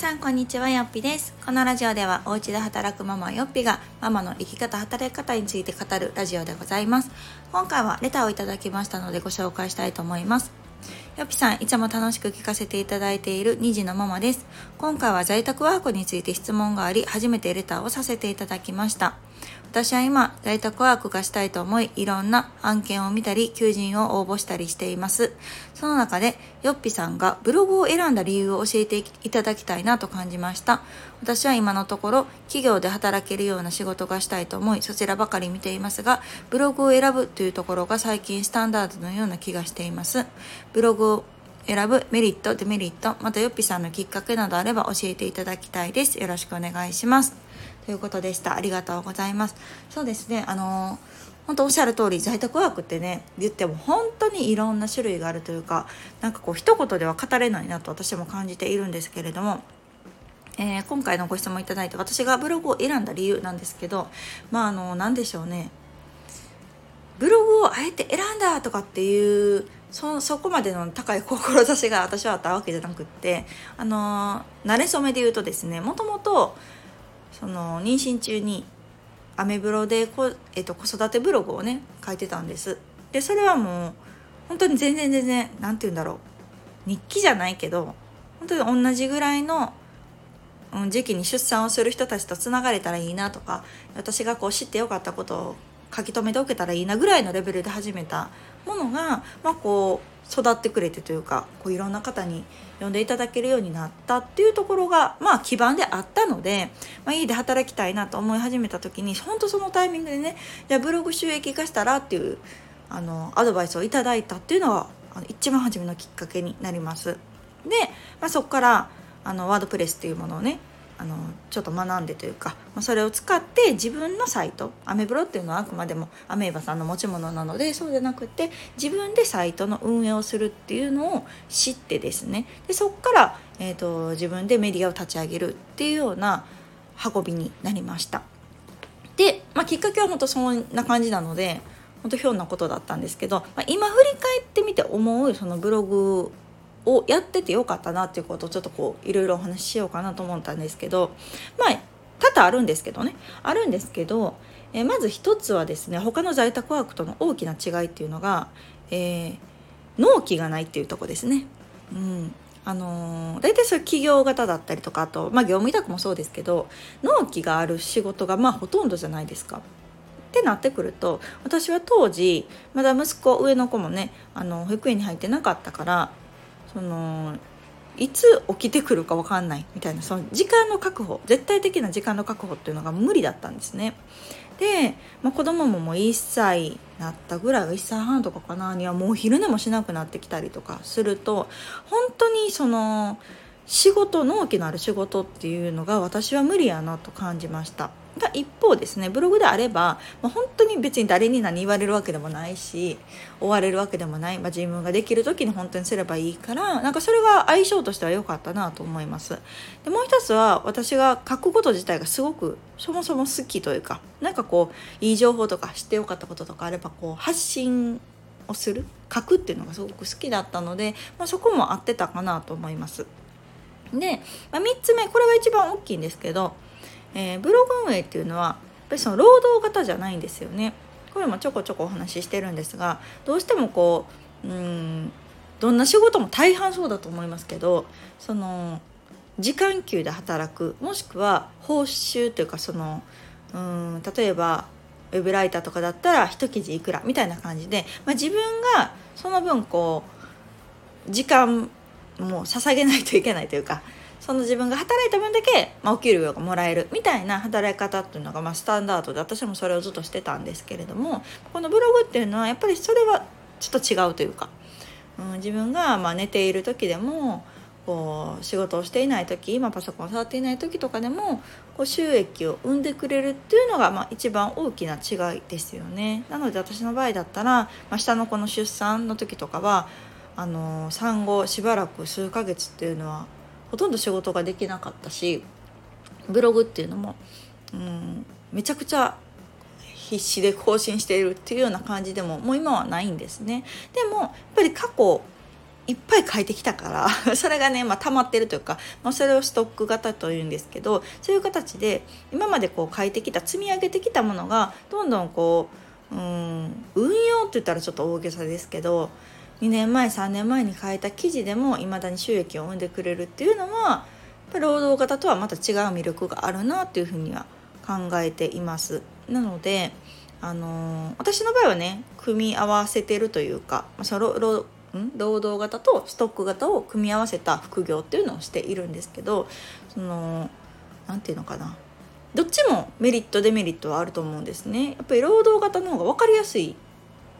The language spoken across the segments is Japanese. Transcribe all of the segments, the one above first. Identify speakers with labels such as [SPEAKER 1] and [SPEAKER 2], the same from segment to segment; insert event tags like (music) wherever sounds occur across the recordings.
[SPEAKER 1] さんこんにちはよっぴです。このラジオではお家で働くママよっぴがママの生き方働き方について語るラジオでございます。今回はレターをいただきましたのでご紹介したいと思います。よぴさんいつも楽しく聞かせていただいている2児のママです今回は在宅ワークについて質問があり初めてレターをさせていただきました私は今、在宅ワークがしたいと思い、いろんな案件を見たり、求人を応募したりしています。その中で、よっぴさんがブログを選んだ理由を教えていただきたいなと感じました。私は今のところ、企業で働けるような仕事がしたいと思い、そちらばかり見ていますが、ブログを選ぶというところが最近スタンダードのような気がしています。ブログを選ぶメリット、デメリット、またよっぴさんのきっかけなどあれば教えていただきたいです。よろしくお願いします。ということでした。ありがとうございます。そうですね、あの本当おっしゃる通り在宅ワークってね言っても本当にいろんな種類があるというかなんかこう一言では語れないなと私も感じているんですけれどもえー、今回のご質問いただいて私がブログを選んだ理由なんですけどまああの何でしょうねブログをあえて選んだとかっていうそそこまでの高い志が私はあったわけじゃなくってあの慣れ初めで言うとですねもともとその妊娠中にアメブロでこ、えっと、子育てブログをね書いてたんです。でそれはもう本当に全然全然何て言うんだろう。日記じゃないけど本当に同じぐらいの時期に出産をする人たちとつながれたらいいなとか私がこう知ってよかったことを書き留めておけたらいいなぐらいのレベルで始めたものが、まあ、こう育ってくれてというかこういろんな方に呼んでいただけるようになったっていうところがまあ基盤であったので、まあ、家で働きたいなと思い始めた時に本当そのタイミングでねじゃブログ収益化したらっていうあのアドバイスをいただいたっていうのがあの一番初めのきっかけになります。で、まあ、そこからあのワードプレスっていうものをねあのちょっと学んでというか、まあ、それを使って自分のサイトアメブロっていうのはあくまでもアメーバさんの持ち物なのでそうじゃなくて自分でサイトの運営をするっていうのを知ってですねでそこから、えーと、自分でメディアを立ち上げるっていうような運びになりました。で、まあ、きっかけは本当そんな感じなので本当ひょんなことだったんですけど、まあ、今振り返ってみて思うそのブログをやっててよかったなっていうことをちょっとこういろいろお話ししようかなと思ったんですけどまあ多々あるんですけどねあるんですけど、えまず一つはですね他の在宅ワークとの大きな違いっていうのが、えー、納期がないっていうとこですね。うんあのー、大体そういう企業型だったりとかあと、まあ、業務委託もそうですけど納期がある仕事がまあほとんどじゃないですか。ってなってくると私は当時まだ息子上の子もねあの保育園に入ってなかったからそのいつ起きてくるか分かんないみたいなその時間の確保絶対的な時間の確保っていうのが無理だったんですね。で、まあ、子供ももう1歳なったぐらい1歳半とかかなにはもう昼寝もしなくなってきたりとかすると本当にその仕事納期のある仕事っていうのが私は無理やなと感じました。が一方ですねブログであれば、まあ、本当に別に誰に何言われるわけでもないし追われるわけでもない、まあ、自分ができる時に本当にすればいいからなんかそれが相性としては良かったなと思います。でもう一つは私が書くこと自体がすごくそもそも好きというかなんかこういい情報とか知ってよかったこととかあればこう発信をする書くっていうのがすごく好きだったので、まあ、そこも合ってたかなと思います。で、まあ、3つ目これが一番大きいんですけど、えー、ブログ運営っていうのはやっぱりその労働型じゃないんですよね。これもちょこちょこお話ししてるんですがどうしてもこううんどんな仕事も大半そうだと思いますけどその時間給で働くもしくは報酬というかそのうん例えばウェブライターとかだったら一記事いくらみたいな感じで、まあ、自分がその分こう時間もう捧げないといけないというかその自分が働いた分だけ、まあ、お給料がもらえるみたいな働き方っていうのが、まあ、スタンダードで私もそれをずっとしてたんですけれどもこのブログっていうのはやっぱりそれはちょっと違うというか、うん、自分がまあ寝ている時でもこう仕事をしていない時今パソコンを触っていない時とかでもこう収益を生んでくれるっていうのがまあ一番大きな違いですよね。なので私の場合だったら、まあ、下の子の出産の時とかはあの産後しばらく数ヶ月っていうのはほとんど仕事ができなかったしブログっていうのも、うん、めちゃくちゃ必死で更新しているっていうような感じでももう今はないんですね。でもやっぱり過去いっぱい書いてきたから (laughs) それがね、まあ、溜まってるというか、まあ、それをストック型というんですけどそういう形で今までこう書いてきた積み上げてきたものがどんどんこううん運用って言ったらちょっと大げさですけど2年前3年前に書いた記事でもいまだに収益を生んでくれるっていうのは労働型とはまた違う魅力があるなっていうふうには考えています。なのであのー、私の場合はね組み合わせてるというかその労労働型とストック型を組み合わせた副業っていうのをしているんですけどその何て言うのかなどっちもメリットデメリットはあると思うんですね。やっぱり労働型の方が分かりやすい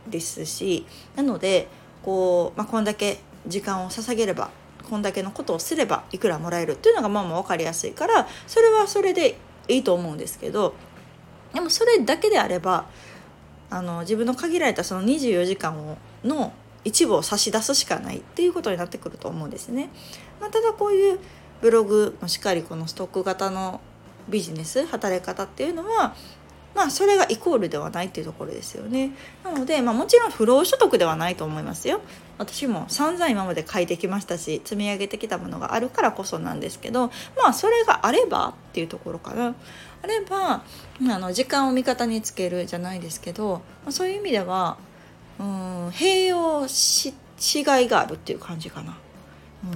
[SPEAKER 1] ですしなのでこう、まあ、こんだけ時間を捧げればこんだけのことをすればいくらもらえるっていうのがまあまあ分かりやすいからそれはそれでいいと思うんですけどでもそれだけであればあの自分の限られたその24時間をの一部を差し出すしかないっていうことになってくると思うんですね。まあ、ただこういうブログもしっかりこのストック型のビジネス働き方っていうのはまあそれがイコールではないっていうところですよね。なので、まあ、もちろん不労所得ではないと思いますよ。私も散々今まで書いてきましたし積み上げてきたものがあるからこそなんですけどまあそれがあればっていうところかな。あればあの時間を味方につけるじゃないですけど、まあ、そういう意味ではうん併用ししがいがあるっていう感じかな。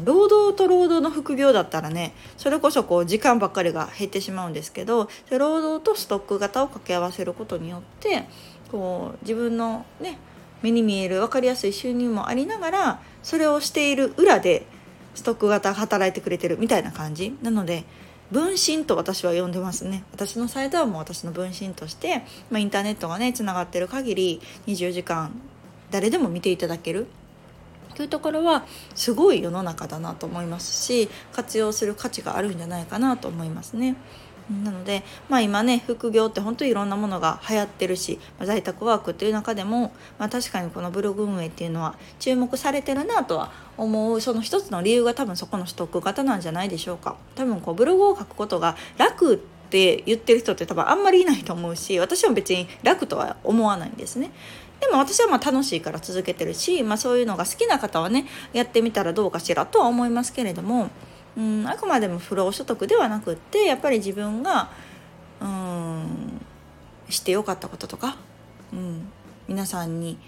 [SPEAKER 1] 労働と労働の副業だったらねそれこそこう時間ばっかりが減ってしまうんですけど労働とストック型を掛け合わせることによってこう自分のね目に見える分かりやすい収入もありながらそれをしている裏でストック型働いてくれてるみたいな感じ。なので分身と私は呼んでますね。私のサイトはもう私の分身として、まあ、インターネットがねつながってる限り24時間誰でも見ていただける。というところはすごい世の中だなと思いますし活用する価値があるんじゃないかなと思いますね。なので、まあ、今ね副業って本当にいろんなものが流行ってるし、まあ、在宅ワークっていう中でも、まあ、確かにこのブログ運営っていうのは注目されてるなとは思うその一つの理由が多分そこのストック型なんじゃないでしょうか。多分こうブログを書くことが楽って言ってる人って多分あんまりいないと思うし私も別に楽とは思わないんですね。でも私はまあ楽しいから続けてるし、まあ、そういうのが好きな方はねやってみたらどうかしらとは思いますけれども、うん、あくまでも不労所得ではなくってやっぱり自分がうんしてよかったこととか、うん、皆さんに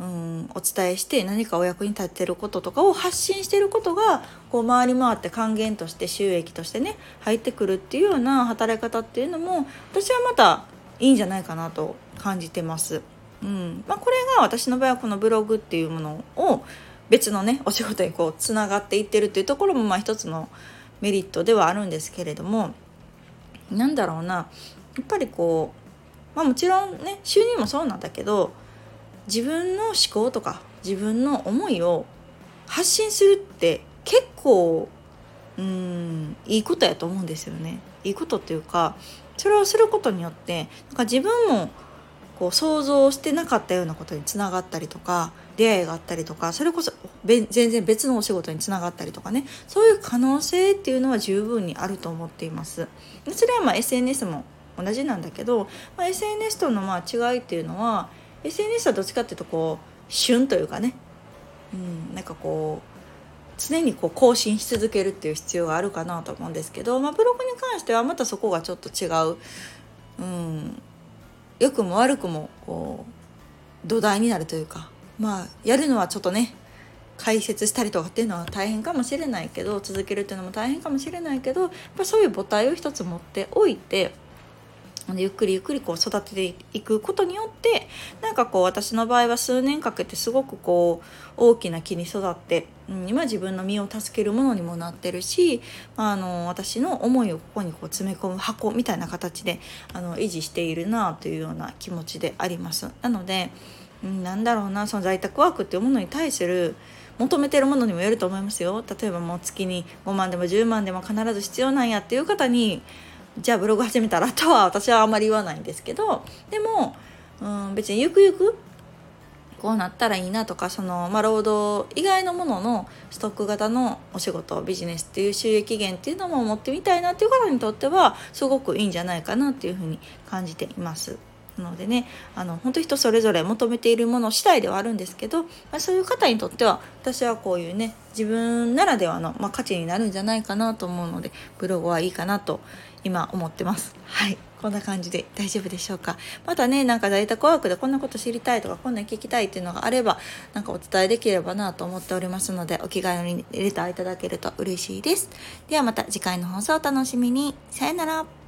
[SPEAKER 1] うんお伝えして何かお役に立ってることとかを発信してることがこう回り回って還元として収益としてね入ってくるっていうような働き方っていうのも私はまたいいんじゃないかなと感じてます。うんまあ、これが私の場合はこのブログっていうものを別のねお仕事にこうつながっていってるっていうところもまあ一つのメリットではあるんですけれどもなんだろうなやっぱりこう、まあ、もちろんね収入もそうなんだけど自分の思考とか自分の思いを発信するって結構うんいいことやと思うんですよね。いいことっていうかそれをすることによってなんか自分もこう想像してなかったようなことにつながったりとか出会いがあったりとかそれこそ全然別のお仕事につながったりとかね。そういう可能性っていうのは十分にあると思っています。それはま SNS も同じなんだけど、まあ、SNS とのま違いっていうのは SNS はどっちかっていうとこう旬というかね、うん、なんかこう常にこう更新し続けるっていう必要があるかなと思うんですけど、まあ、ブログに関してはまたそこがちょっと違う、うん、良くも悪くもこう土台になるというか。まあやるのはちょっとね解説したりとかっていうのは大変かもしれないけど続けるっていうのも大変かもしれないけどやっぱそういう母体を一つ持っておいてゆっくりゆっくりこう育てていくことによってなんかこう私の場合は数年かけてすごくこう大きな木に育って、うん、今自分の身を助けるものにもなってるし、まあの私の思いをここにこう詰め込む箱みたいな形であの維持しているなというような気持ちであります。なので、うん、なんだろうなその在宅ワークっていうものに対する求めてるものにもよると思いますよ例えばもう月に5万でも10万でも必ず必要なんやっていう方にじゃあブログ始めたらとは私はあんまり言わないんですけどでも、うん、別にゆくゆくこうなったらいいなとかその、まあ、労働以外のもののストック型のお仕事ビジネスっていう収益源っていうのも持ってみたいなっていう方にとってはすごくいいんじゃないかなっていうふうに感じています。のでねあの本当人それぞれ求めているもの次第ではあるんですけど、まあ、そういう方にとっては私はこういうね自分ならではの、まあ、価値になるんじゃないかなと思うのでブログはいいかなと今思ってます。はい。こんな感じで大丈夫でしょうか？またねなんか在宅ワークでこんなこと知りたいとかこんなん聞きたいっていうのがあればなんかお伝えできればなと思っておりますのでお気軽にレターいただけると嬉しいです。ではまた次回の放送お楽しみに。さよなら。